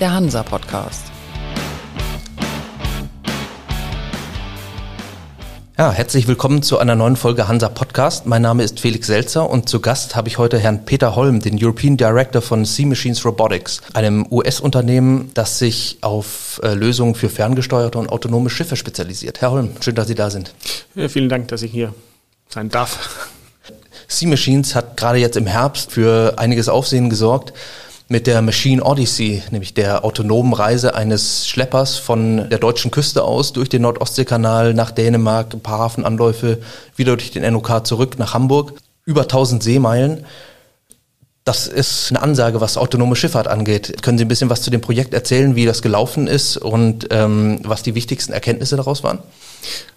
der Hansa Podcast. Ja, herzlich willkommen zu einer neuen Folge Hansa Podcast. Mein Name ist Felix Selzer und zu Gast habe ich heute Herrn Peter Holm, den European Director von Sea Machines Robotics, einem US-Unternehmen, das sich auf äh, Lösungen für ferngesteuerte und autonome Schiffe spezialisiert. Herr Holm, schön, dass Sie da sind. Ja, vielen Dank, dass ich hier sein darf. Sea Machines hat gerade jetzt im Herbst für einiges Aufsehen gesorgt mit der Machine Odyssey, nämlich der autonomen Reise eines Schleppers von der deutschen Küste aus durch den Nordostseekanal nach Dänemark, ein paar Hafenanläufe, wieder durch den NOK zurück nach Hamburg, über 1000 Seemeilen. Das ist eine Ansage, was autonome Schifffahrt angeht. Können Sie ein bisschen was zu dem Projekt erzählen, wie das gelaufen ist und ähm, was die wichtigsten Erkenntnisse daraus waren?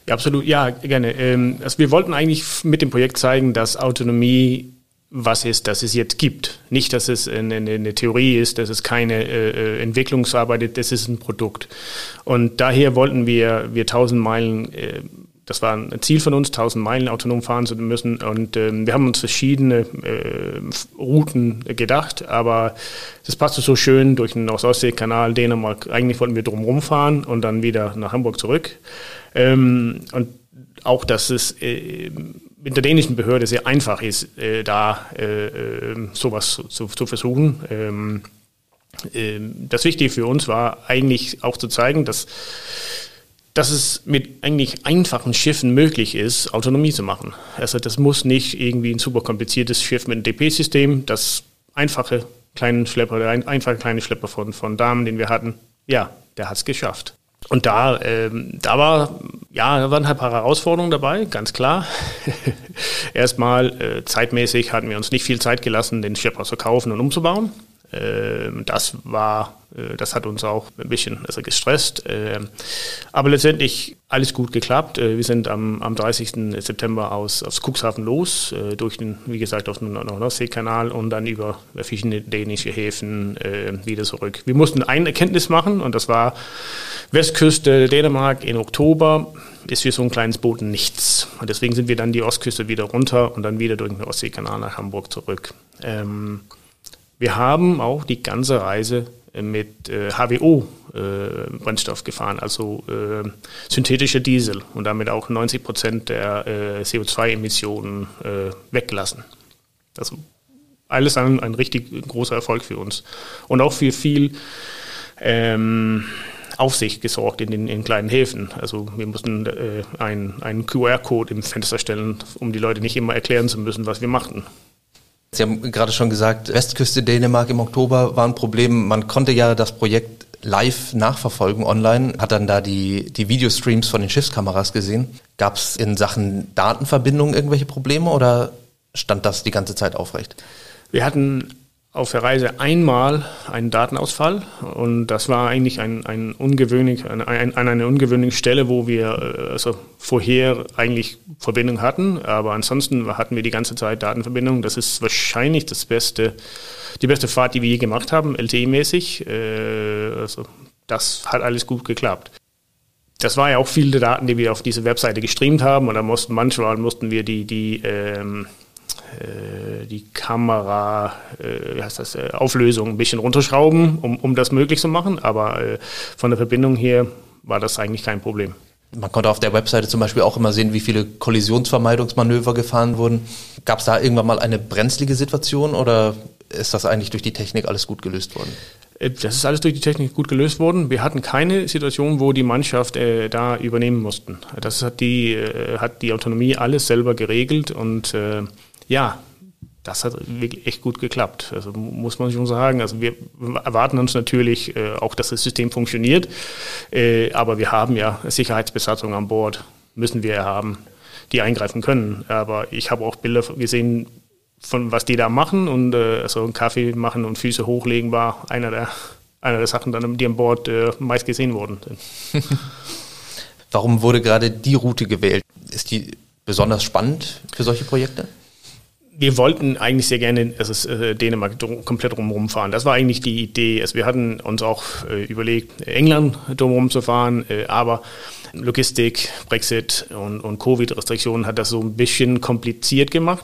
Ja, absolut, ja, gerne. Ähm, also wir wollten eigentlich mit dem Projekt zeigen, dass Autonomie was ist, dass es jetzt gibt. Nicht, dass es eine, eine Theorie ist, dass es keine äh, Entwicklungsarbeit ist, das ist ein Produkt. Und daher wollten wir, wir 1000 Meilen, äh, das war ein Ziel von uns, 1000 Meilen autonom fahren zu müssen. Und ähm, wir haben uns verschiedene äh, Routen gedacht, aber das passte so schön durch den Ostsee-Kanal Dänemark. Eigentlich wollten wir drumherum fahren und dann wieder nach Hamburg zurück. Ähm, und auch, dass es äh, mit der dänischen Behörde sehr einfach ist, äh, da äh, äh, sowas zu, zu versuchen. Ähm, äh, das Wichtige für uns war eigentlich auch zu zeigen, dass, dass es mit eigentlich einfachen Schiffen möglich ist, Autonomie zu machen. Also das muss nicht irgendwie ein super kompliziertes Schiff mit einem DP-System, das einfache kleine Schlepper, der einfache kleine Schlepper von, von Damen, den wir hatten, ja, der hat es geschafft. Und da, ähm, da war, ja, da waren halt ein paar Herausforderungen dabei, ganz klar. Erstmal, äh, zeitmäßig hatten wir uns nicht viel Zeit gelassen, den Schlepper zu kaufen und umzubauen. Ähm, das war, äh, das hat uns auch ein bisschen also gestresst. Ähm, aber letztendlich alles gut geklappt. Äh, wir sind am, am 30. September aus, aus Cuxhaven los, durch den, wie gesagt, auf den Nordseekanal und dann über verschiedene dänische Häfen wieder zurück. Wir mussten eine Erkenntnis machen und das war Westküste Dänemark im Oktober ist für so ein kleines Boot nichts. Und deswegen sind wir dann die Ostküste wieder runter und dann wieder durch den Ostseekanal nach Hamburg zurück. Ähm, wir haben auch die ganze Reise mit äh, HWO-Brennstoff äh, gefahren, also äh, synthetischer Diesel und damit auch 90 Prozent der äh, CO2-Emissionen äh, weggelassen. Also alles ein, ein richtig großer Erfolg für uns und auch für viel ähm, Aufsicht gesorgt in den in kleinen Häfen. Also wir mussten äh, einen QR-Code im Fenster stellen, um die Leute nicht immer erklären zu müssen, was wir machten. Sie haben gerade schon gesagt, Westküste Dänemark im Oktober war ein Problem. Man konnte ja das Projekt live nachverfolgen online, hat dann da die, die Videostreams von den Schiffskameras gesehen. Gab es in Sachen Datenverbindung irgendwelche Probleme oder stand das die ganze Zeit aufrecht? Wir hatten auf der Reise einmal einen Datenausfall und das war eigentlich ein, ein ungewöhnlich, ein, ein, an einer ungewöhnlichen Stelle, wo wir äh, also vorher eigentlich Verbindung hatten, aber ansonsten hatten wir die ganze Zeit Datenverbindung. Das ist wahrscheinlich das beste, die beste Fahrt, die wir je gemacht haben, LTE-mäßig. Äh, also das hat alles gut geklappt. Das war ja auch viele Daten, die wir auf diese Webseite gestreamt haben und da mussten manchmal mussten wir die, die ähm, äh, die Kamera, äh, wie heißt das, äh, Auflösung ein bisschen runterschrauben, um, um das möglich zu machen. Aber von der Verbindung her war das eigentlich kein Problem. Man konnte auf der Webseite zum Beispiel auch immer sehen, wie viele Kollisionsvermeidungsmanöver gefahren wurden. Gab es da irgendwann mal eine brenzlige Situation oder ist das eigentlich durch die Technik alles gut gelöst worden? Das ist alles durch die Technik gut gelöst worden. Wir hatten keine Situation, wo die Mannschaft äh, da übernehmen mussten. Das hat die, äh, hat die Autonomie alles selber geregelt und äh, ja, das hat wirklich echt gut geklappt. Also muss man schon sagen. Also wir erwarten uns natürlich äh, auch, dass das System funktioniert, äh, aber wir haben ja Sicherheitsbesatzung an Bord, müssen wir haben, die eingreifen können. Aber ich habe auch Bilder gesehen, von was die da machen und äh, also einen Kaffee machen und Füße hochlegen war einer der, einer der Sachen, dann, die an Bord äh, meist gesehen wurden. Warum wurde gerade die Route gewählt? Ist die besonders spannend für solche Projekte? Wir wollten eigentlich sehr gerne also äh, Dänemark komplett drumherum fahren. Das war eigentlich die Idee. Also wir hatten uns auch äh, überlegt, England drumherum zu fahren, äh, aber Logistik, Brexit und, und Covid-Restriktionen hat das so ein bisschen kompliziert gemacht.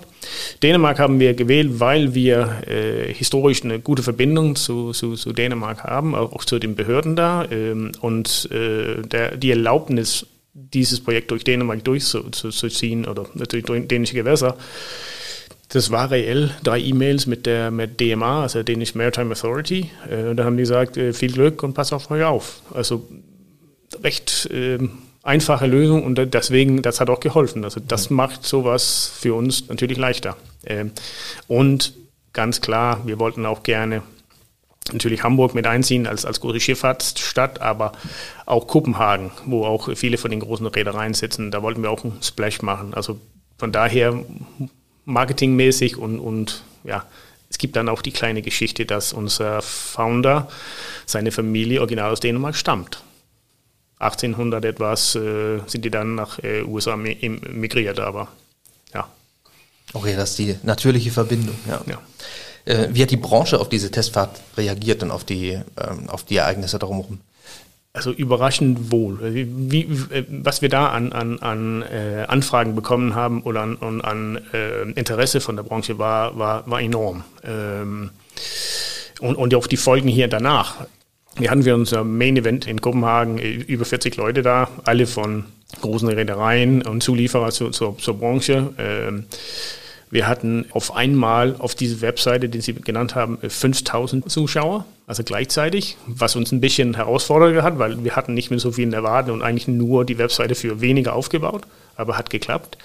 Dänemark haben wir gewählt, weil wir äh, historisch eine gute Verbindung zu, zu, zu, Dänemark haben, auch zu den Behörden da. Ähm, und äh, der, die Erlaubnis, dieses Projekt durch Dänemark durchzuziehen oder durch dänische Gewässer, das war reell drei E-Mails mit der mit DMA, also Danish Maritime Authority. Äh, und da haben die gesagt, äh, viel Glück und pass auf euch auf. Also recht äh, einfache Lösung und deswegen, das hat auch geholfen. Also das mhm. macht sowas für uns natürlich leichter. Ähm, und ganz klar, wir wollten auch gerne natürlich Hamburg mit einziehen als, als große Schifffahrtsstadt, aber auch Kopenhagen, wo auch viele von den großen Reedereien sitzen, da wollten wir auch einen Splash machen. Also von daher marketingmäßig und, und ja, es gibt dann auch die kleine Geschichte, dass unser Founder, seine Familie original aus Dänemark stammt. 1800 etwas äh, sind die dann nach äh, USA migriert, aber ja. Okay, das ist die natürliche Verbindung, ja. ja. Äh, wie hat die Branche auf diese Testfahrt reagiert und auf die, ähm, auf die Ereignisse drumherum? Also überraschend wohl. Wie, wie, was wir da an, an, an äh, Anfragen bekommen haben oder an, an, äh, Interesse von der Branche war, war, war enorm. Ähm, und, und auch die Folgen hier danach. Wir hatten wir unser Main Event in Kopenhagen, äh, über 40 Leute da, alle von großen Reedereien und Zulieferer zu, zur, zur Branche. Ähm, wir hatten auf einmal auf diese Webseite, die Sie genannt haben, 5000 Zuschauer, also gleichzeitig, was uns ein bisschen herausfordert hat, weil wir hatten nicht mehr so viel in erwarten und eigentlich nur die Webseite für weniger aufgebaut, aber hat geklappt.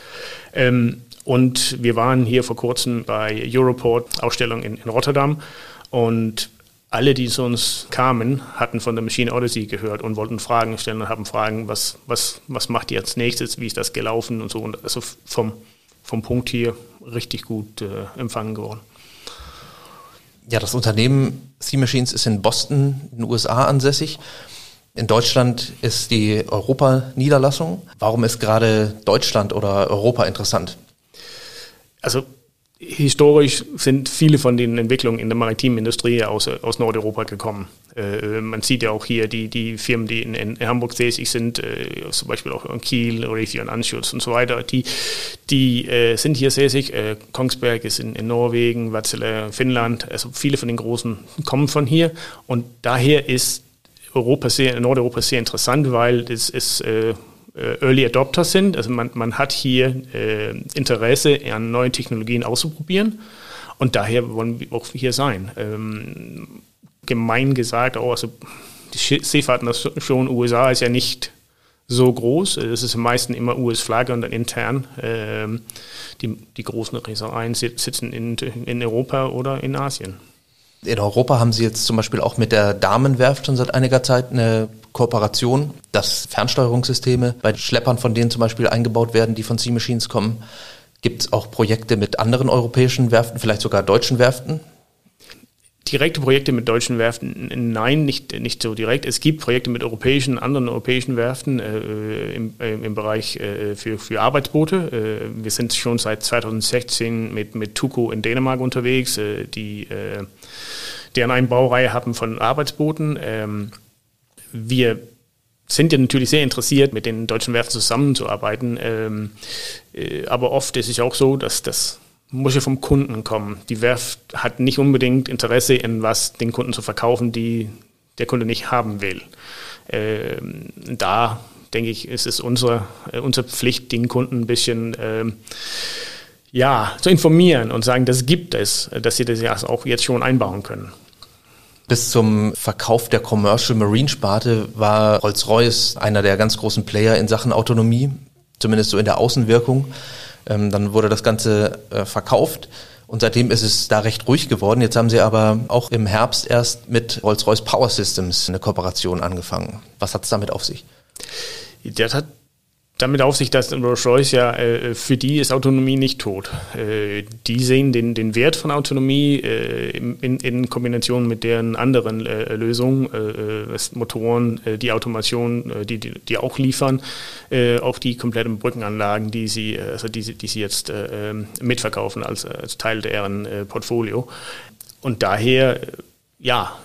Ähm, und wir waren hier vor kurzem bei Europort, Ausstellung in, in Rotterdam und alle, die zu uns kamen, hatten von der Machine Odyssey gehört und wollten Fragen stellen und haben Fragen, was, was, was macht ihr als nächstes, wie ist das gelaufen und so. Und also vom, vom Punkt hier richtig gut äh, empfangen geworden. Ja, das Unternehmen Sea Machines ist in Boston, in den USA ansässig. In Deutschland ist die Europa-Niederlassung. Warum ist gerade Deutschland oder Europa interessant? Also historisch sind viele von den Entwicklungen in der maritimen Industrie aus, aus Nordeuropa gekommen. Äh, man sieht ja auch hier die, die Firmen, die in, in Hamburg tätig sind, äh, zum Beispiel auch in Kiel, Raytheon Anschutz und so weiter, die, die äh, sind hier tätig. Äh, Kongsberg ist in, in Norwegen, Wärtsilä, Finnland, also viele von den Großen kommen von hier und daher ist Europa sehr, Nordeuropa sehr interessant, weil es ist äh, äh, Early Adopters sind. Also man, man hat hier äh, Interesse an neuen Technologien auszuprobieren und daher wollen wir auch hier sein. Ähm, gemein gesagt, auch, also die Seefahrtnation USA ist ja nicht so groß. Es ist am meisten immer US-Flagge und dann intern. Ähm, die, die großen Reedereien sitzen in, in Europa oder in Asien. In Europa haben Sie jetzt zum Beispiel auch mit der Damenwerft schon seit einiger Zeit eine Kooperation, dass Fernsteuerungssysteme bei Schleppern, von denen zum Beispiel eingebaut werden, die von Sea Machines kommen, gibt es auch Projekte mit anderen europäischen Werften, vielleicht sogar deutschen Werften? Direkte Projekte mit deutschen Werften, nein, nicht, nicht so direkt. Es gibt Projekte mit europäischen, anderen europäischen Werften äh, im, äh, im Bereich äh, für, für Arbeitsboote. Äh, wir sind schon seit 2016 mit, mit Tuco in Dänemark unterwegs, äh, die äh, deren eine Baureihe haben von Arbeitsbooten. Ähm, wir sind ja natürlich sehr interessiert, mit den deutschen Werften zusammenzuarbeiten. Ähm, aber oft ist es auch so, dass das muss ja vom Kunden kommen. Die Werft hat nicht unbedingt Interesse in was den Kunden zu verkaufen, die der Kunde nicht haben will. Ähm, da denke ich, ist es unsere, äh, unsere Pflicht, den Kunden ein bisschen ähm, ja, zu informieren und sagen, das gibt es, dass sie das ja auch jetzt schon einbauen können. Bis zum Verkauf der Commercial Marine Sparte war Rolls-Royce einer der ganz großen Player in Sachen Autonomie, zumindest so in der Außenwirkung. Ähm, dann wurde das Ganze äh, verkauft. Und seitdem ist es da recht ruhig geworden. Jetzt haben sie aber auch im Herbst erst mit Rolls-Royce Power Systems eine Kooperation angefangen. Was hat es damit auf sich? Das hat damit auf sich, dass Rolls-Royce ja, äh, für die ist Autonomie nicht tot. Äh, die sehen den, den Wert von Autonomie äh, in, in, Kombination mit deren anderen äh, Lösungen, äh, äh, Motoren, die Automation, die, die, die, auch liefern, auch die kompletten Brückenanlagen, die sie, also die, die sie jetzt ähm, mitverkaufen als, als Teil deren Portfolio. Und daher, ja,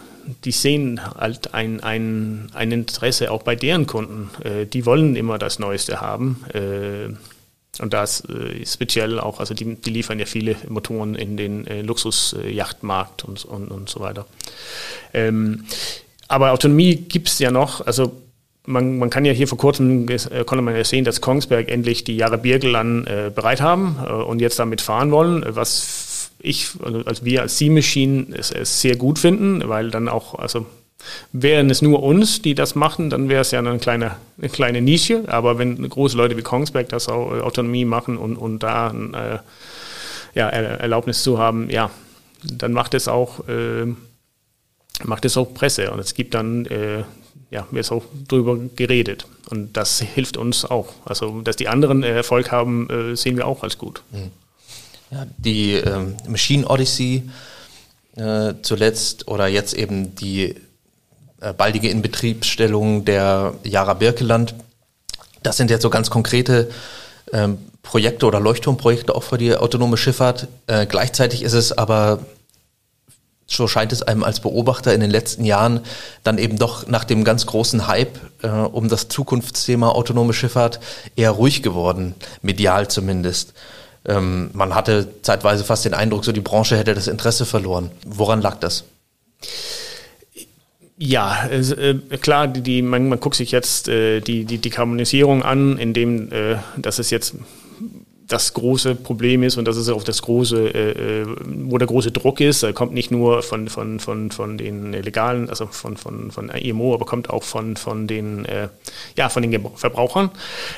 die sehen halt ein, ein, ein Interesse auch bei deren Kunden. Äh, die wollen immer das Neueste haben. Äh, und das äh, speziell auch, also die, die, liefern ja viele Motoren in den äh, Luxusjachtmarkt und, und, und so weiter. Ähm, aber Autonomie gibt es ja noch, also man, man, kann ja hier vor kurzem, äh, konnte man ja sehen, dass Kongsberg endlich die Jahre Birkelan äh, bereit haben äh, und jetzt damit fahren wollen, was ich, also, wir als C-Machine es, es, sehr gut finden, weil dann auch, also wären es nur uns, die das machen, dann wäre es ja eine kleine, eine kleine Nische. Aber wenn große Leute wie Kongsberg das auch äh, Autonomie machen und, und da äh, ja, Erlaubnis zu haben, ja, dann macht es auch, äh, macht es auch Presse und es gibt dann, äh, ja, wird auch drüber geredet. Und das hilft uns auch. Also, dass die anderen Erfolg haben, äh, sehen wir auch als gut. Mhm. Ja, die ähm, Machine Odyssey äh, zuletzt oder jetzt eben die äh, baldige Inbetriebsstellung der Jara Birkeland. Das sind jetzt so ganz konkrete ähm, Projekte oder Leuchtturmprojekte auch für die autonome Schifffahrt. Äh, gleichzeitig ist es aber so scheint es einem als Beobachter in den letzten Jahren dann eben doch nach dem ganz großen Hype äh, um das Zukunftsthema autonome Schifffahrt eher ruhig geworden, medial zumindest. Ähm, man hatte zeitweise fast den Eindruck, so die Branche hätte das Interesse verloren. Woran lag das? Ja, äh, klar, die, die, man, man guckt sich jetzt äh, die, die Dekarbonisierung an, indem äh, das ist jetzt das große Problem ist und das ist auch das große, äh, äh wo der große Druck ist. Er kommt nicht nur von, von, von, von den legalen, also von, von, von IMO, aber kommt auch von, von den, äh, ja, von den Verbrauchern.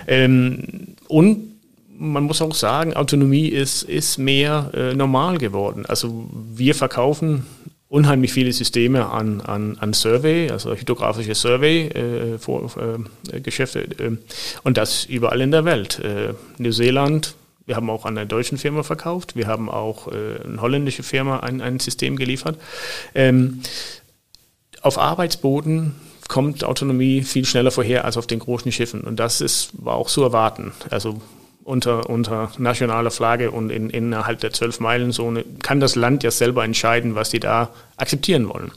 Ähm, und man muss auch sagen, Autonomie ist, ist mehr äh, normal geworden. Also wir verkaufen unheimlich viele Systeme an, an, an Survey, also hydrographische Survey-Geschäfte äh, äh, und das überall in der Welt. Äh, Neuseeland, wir haben auch an eine deutsche Firma verkauft, wir haben auch äh, eine holländische Firma ein, ein System geliefert. Ähm, auf Arbeitsboden kommt Autonomie viel schneller vorher als auf den großen Schiffen und das ist, war auch zu erwarten. Also unter, unter nationaler Flagge und in, innerhalb der Zwölf-Meilen-Zone kann das Land ja selber entscheiden, was die da akzeptieren wollen,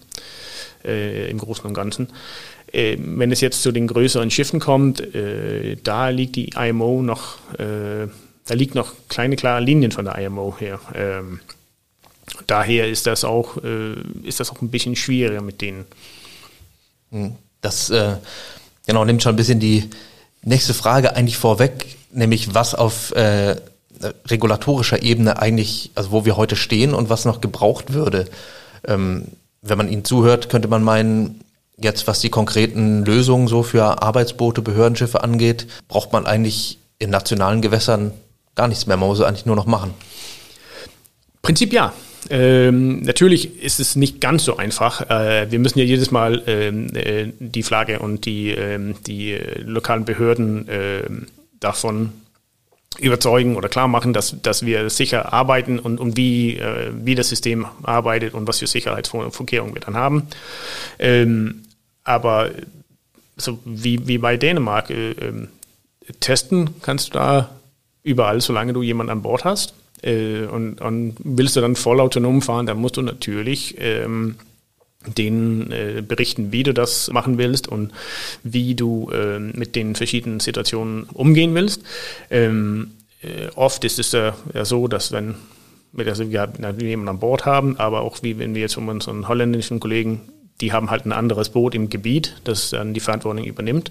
äh, im Großen und Ganzen. Äh, wenn es jetzt zu den größeren Schiffen kommt, äh, da liegt die IMO noch, äh, da liegt noch kleine klare Linien von der IMO her. Ähm, daher ist das auch, äh, ist das auch ein bisschen schwieriger mit denen. Hm. Das äh, genau nimmt schon ein bisschen die nächste Frage eigentlich vorweg nämlich was auf äh, regulatorischer Ebene eigentlich, also wo wir heute stehen und was noch gebraucht würde. Ähm, wenn man Ihnen zuhört, könnte man meinen, jetzt was die konkreten Lösungen so für Arbeitsboote, Behördenschiffe angeht, braucht man eigentlich in nationalen Gewässern gar nichts mehr. Man muss es eigentlich nur noch machen. Prinzip ja. Ähm, natürlich ist es nicht ganz so einfach. Äh, wir müssen ja jedes Mal ähm, äh, die Flagge und die, ähm, die äh, lokalen Behörden ähm, davon überzeugen oder klar machen, dass, dass wir sicher arbeiten und, und wie, äh, wie das System arbeitet und was für Sicherheitsvorkehrungen wir dann haben. Ähm, aber so wie, wie bei Dänemark, äh, äh, testen kannst du da überall, solange du jemanden an Bord hast. Äh, und, und willst du dann voll autonom fahren, dann musst du natürlich ähm, denen äh, berichten, wie du das machen willst und wie du äh, mit den verschiedenen Situationen umgehen willst. Ähm, äh, oft ist es ja, ja so, dass wenn also wir jemanden an Bord haben, aber auch wie wenn wir jetzt von unseren holländischen Kollegen, die haben halt ein anderes Boot im Gebiet, das dann die Verantwortung übernimmt.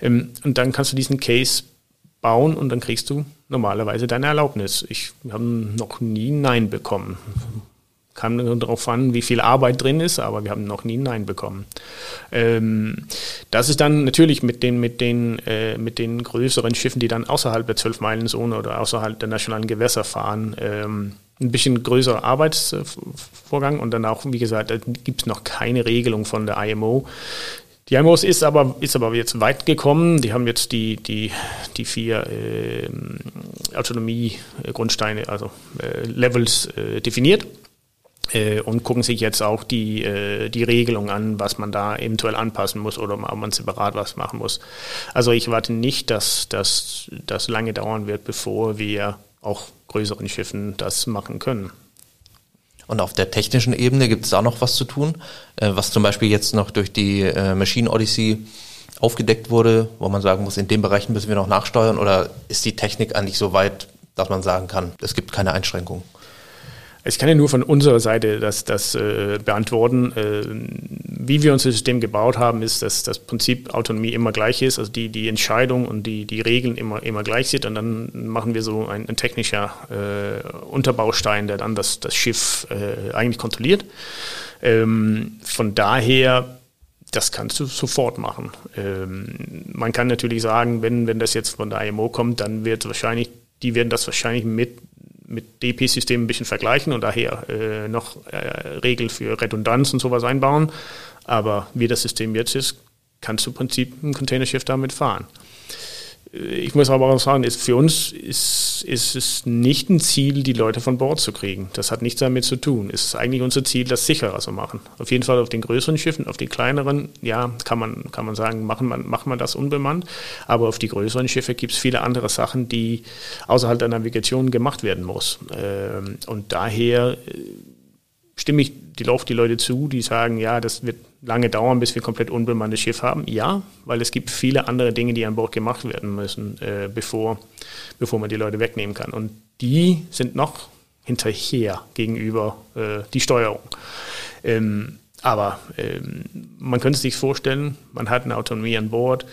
Ähm, und dann kannst du diesen Case bauen und dann kriegst du normalerweise deine Erlaubnis. Ich habe noch nie Nein bekommen Kam darauf an, wie viel Arbeit drin ist, aber wir haben noch nie Nein bekommen. Ähm, das ist dann natürlich mit den, mit, den, äh, mit den größeren Schiffen, die dann außerhalb der 12-Meilen-Zone oder außerhalb der nationalen Gewässer fahren, ähm, ein bisschen größerer Arbeitsvorgang und dann auch, wie gesagt, gibt es noch keine Regelung von der IMO, Die IMOS ist aber, ist aber jetzt weit gekommen. Die haben jetzt die, die, die vier äh, Autonomie-Grundsteine, also äh, Levels äh, definiert und gucken sich jetzt auch die, äh, die Regelung an, was man da eventuell anpassen muss oder ob man separat was machen muss. Also ich warte nicht, dass das lange dauern wird, bevor wir auch größeren Schiffen das machen können. Und auf der technischen Ebene gibt es da noch was zu tun, äh, was zum Beispiel jetzt noch durch die äh, Machine Odyssey aufgedeckt wurde, wo man sagen muss, in dem Bereich müssen wir noch nachsteuern oder ist die Technik eigentlich so weit, dass man sagen kann, es gibt keine Einschränkungen? Ich kann ja nur von unserer Seite das, das äh, beantworten. Äh, wie wir unser System gebaut haben, ist, dass das Prinzip Autonomie immer gleich ist, also die, die Entscheidung und die, die Regeln immer, immer gleich sind. Und dann machen wir so ein, ein technischer äh, Unterbaustein, der dann das, das Schiff äh, eigentlich kontrolliert. Ähm, von daher das kannst du sofort machen. Ähm, man kann natürlich sagen, wenn, wenn das jetzt von der IMO kommt, dann wird wahrscheinlich, die werden das wahrscheinlich mit mit DP-Systemen ein bisschen vergleichen und daher äh, noch äh, Regeln für Redundanz und sowas einbauen. Aber wie das System jetzt ist, kannst du im Prinzip ein Containerschiff damit fahren. Ich muss aber auch sagen, ist, für uns ist, ist es nicht ein Ziel, die Leute von Bord zu kriegen. Das hat nichts damit zu tun. Es ist eigentlich unser Ziel, das sicherer zu machen. Auf jeden Fall auf den größeren Schiffen, auf den kleineren, ja, kann man, kann man sagen, machen man, macht man das unbemannt. Aber auf die größeren Schiffe gibt es viele andere Sachen, die außerhalb der Navigation gemacht werden muss. Ähm, und daher äh, stimme ich die laufen die Leute zu, die sagen, ja, das wird lange dauern, bis wir komplett unbemanntes Schiff haben. Ja, weil es gibt viele andere Dinge, die an Bord gemacht werden müssen, äh, bevor, bevor man die Leute wegnehmen kann. Und die sind noch hinterher gegenüber äh, die Steuerung. Ähm, aber ähm, man könnte sich vorstellen, man hat eine Autonomie an Bord,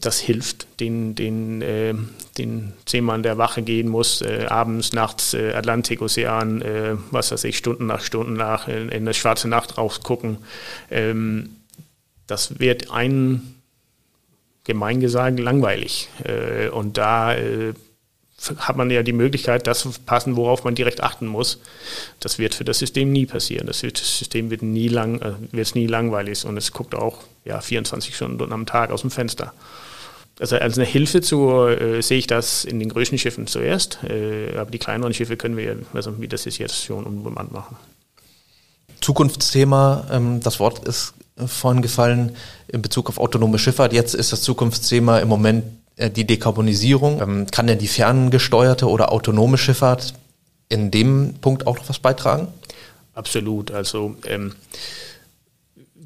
das hilft den, den, äh, den Seemann, der Wache gehen muss, äh, abends, nachts, äh, Atlantik, Ozean, äh, was weiß ich, Stunden nach Stunden nach, in, in eine schwarze Nacht rausgucken. Ähm, das wird einen gemein gesagt langweilig. Äh, und da äh, hat man ja die Möglichkeit, das zu passen, worauf man direkt achten muss. Das wird für das System nie passieren. Das, System wird nie lang, äh, wird nie langweilig und es guckt auch ja, 24 Stunden am Tag aus dem Fenster. Also als eine Hilfe zu, äh, sehe ich das in den größten Schiffen zuerst, äh, aber die kleineren Schiffe können wir, also wie das ist jetzt schon unbemannt machen. Zukunftsthema, ähm, das Wort ist vorhin gefallen in Bezug auf autonome Schifffahrt. Jetzt ist das Zukunftsthema im Moment äh, die Dekarbonisierung. Ähm, kann denn die ferngesteuerte oder autonome Schifffahrt in dem Punkt auch noch was beitragen? Absolut. Also ähm,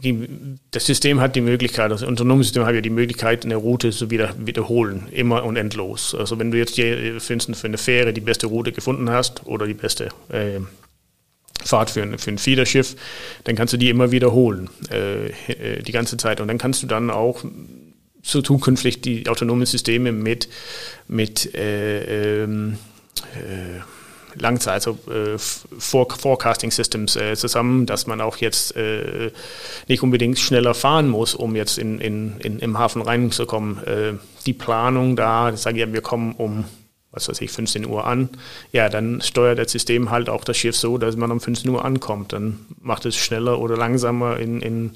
die, das System hat die Möglichkeit, das autonome System hat ja die Möglichkeit, eine Route zu wieder, wiederholen, immer und endlos. Also wenn du jetzt hier für eine Fähre die beste Route gefunden hast oder die beste äh, Fahrt für ein, für ein Fiederschiff, dann kannst du die immer wiederholen, äh, äh die ganze Zeit. Und dann kannst du dann auch so zukünftig die autonomen Systeme mit, mit äh, ähm, äh, Langzeit, also äh, Forecasting Systems äh, zusammen, dass man auch jetzt äh, nicht unbedingt schneller fahren muss, um jetzt in, in, in, im Hafen reinzukommen. Äh, die Planung da, sagen ja, wir kommen um was weiß ich, 15 Uhr an, ja, dann steuert das System halt auch das Schiff so, dass man um 15 Uhr ankommt. Dann macht es schneller oder langsamer in, in,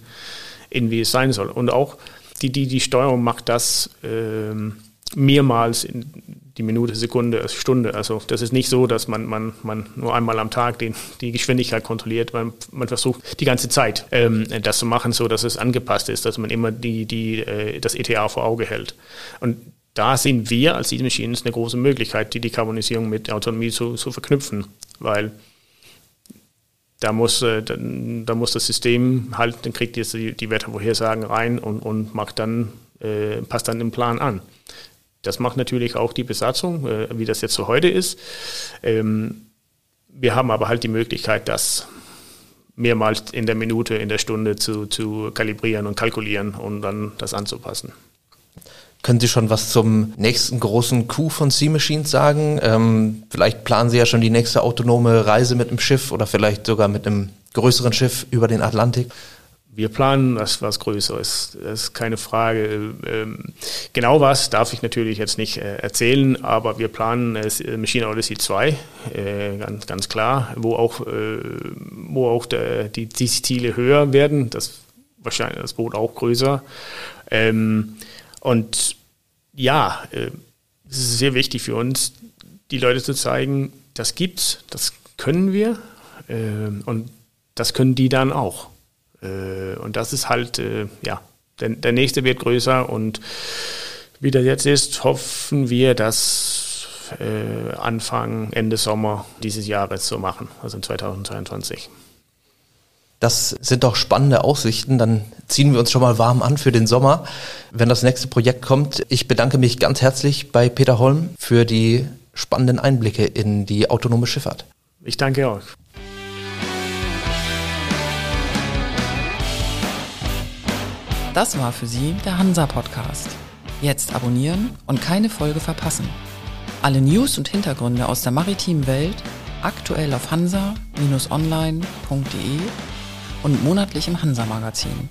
in wie es sein soll. Und auch die, die, die Steuerung macht das ähm, mehrmals in die Minute, Sekunde, Stunde. Also das ist nicht so, dass man, man, man nur einmal am Tag den, die Geschwindigkeit kontrolliert. Man, man versucht die ganze Zeit ähm, das zu machen, so dass es angepasst ist, dass man immer die, die, äh, das ETA vor Auge hält. Und da sehen wir als Easy Machines eine große Möglichkeit, die Dekarbonisierung mit Autonomie zu, zu verknüpfen, weil da muss, äh, da muss das System halt, dann kriegt jetzt die, die Wettervorhersagen rein und, und macht dann, äh, passt dann den Plan an. Das macht natürlich auch die Besatzung, äh, wie das jetzt so heute ist. Ähm, wir haben aber halt die Möglichkeit, das mehrmals in der Minute, in der Stunde zu, zu kalibrieren und kalkulieren und dann das anzupassen. Können Sie schon was zum nächsten großen Coup von Sea Machines sagen? Ähm, vielleicht planen Sie ja schon die nächste autonome Reise mit einem Schiff oder vielleicht sogar mit einem größeren Schiff über den Atlantik. Wir planen was, was Größeres, das ist keine Frage. Ähm, genau was darf ich natürlich jetzt nicht äh, erzählen, aber wir planen äh, Machine Odyssey 2, äh, ganz, ganz klar, wo auch, wo auch die, die Ziele höher werden. Das wahrscheinlich das Boot auch größer. Und ja, äh, es ist sehr wichtig für uns, die Leute zu zeigen, das gibt's, das können wir äh, und das können die dann auch. Äh, und das ist halt, ja, der, nächste wird größer und wie das jetzt ist, hoffen wir, dass Anfang, Ende Sommer dieses Jahres zu machen, also in 2022. Das sind doch spannende Aussichten. Dann ziehen wir uns schon mal warm an für den Sommer, wenn das nächste Projekt kommt. Ich bedanke mich ganz herzlich bei Peter Holm für die spannenden Einblicke in die autonome Schifffahrt. Ich danke auch. Das war für Sie der Hansa Podcast. Jetzt abonnieren und keine Folge verpassen. Alle News und Hintergründe aus der maritimen Welt aktuell auf hansa-online.de und monatlich im Hansa Magazin.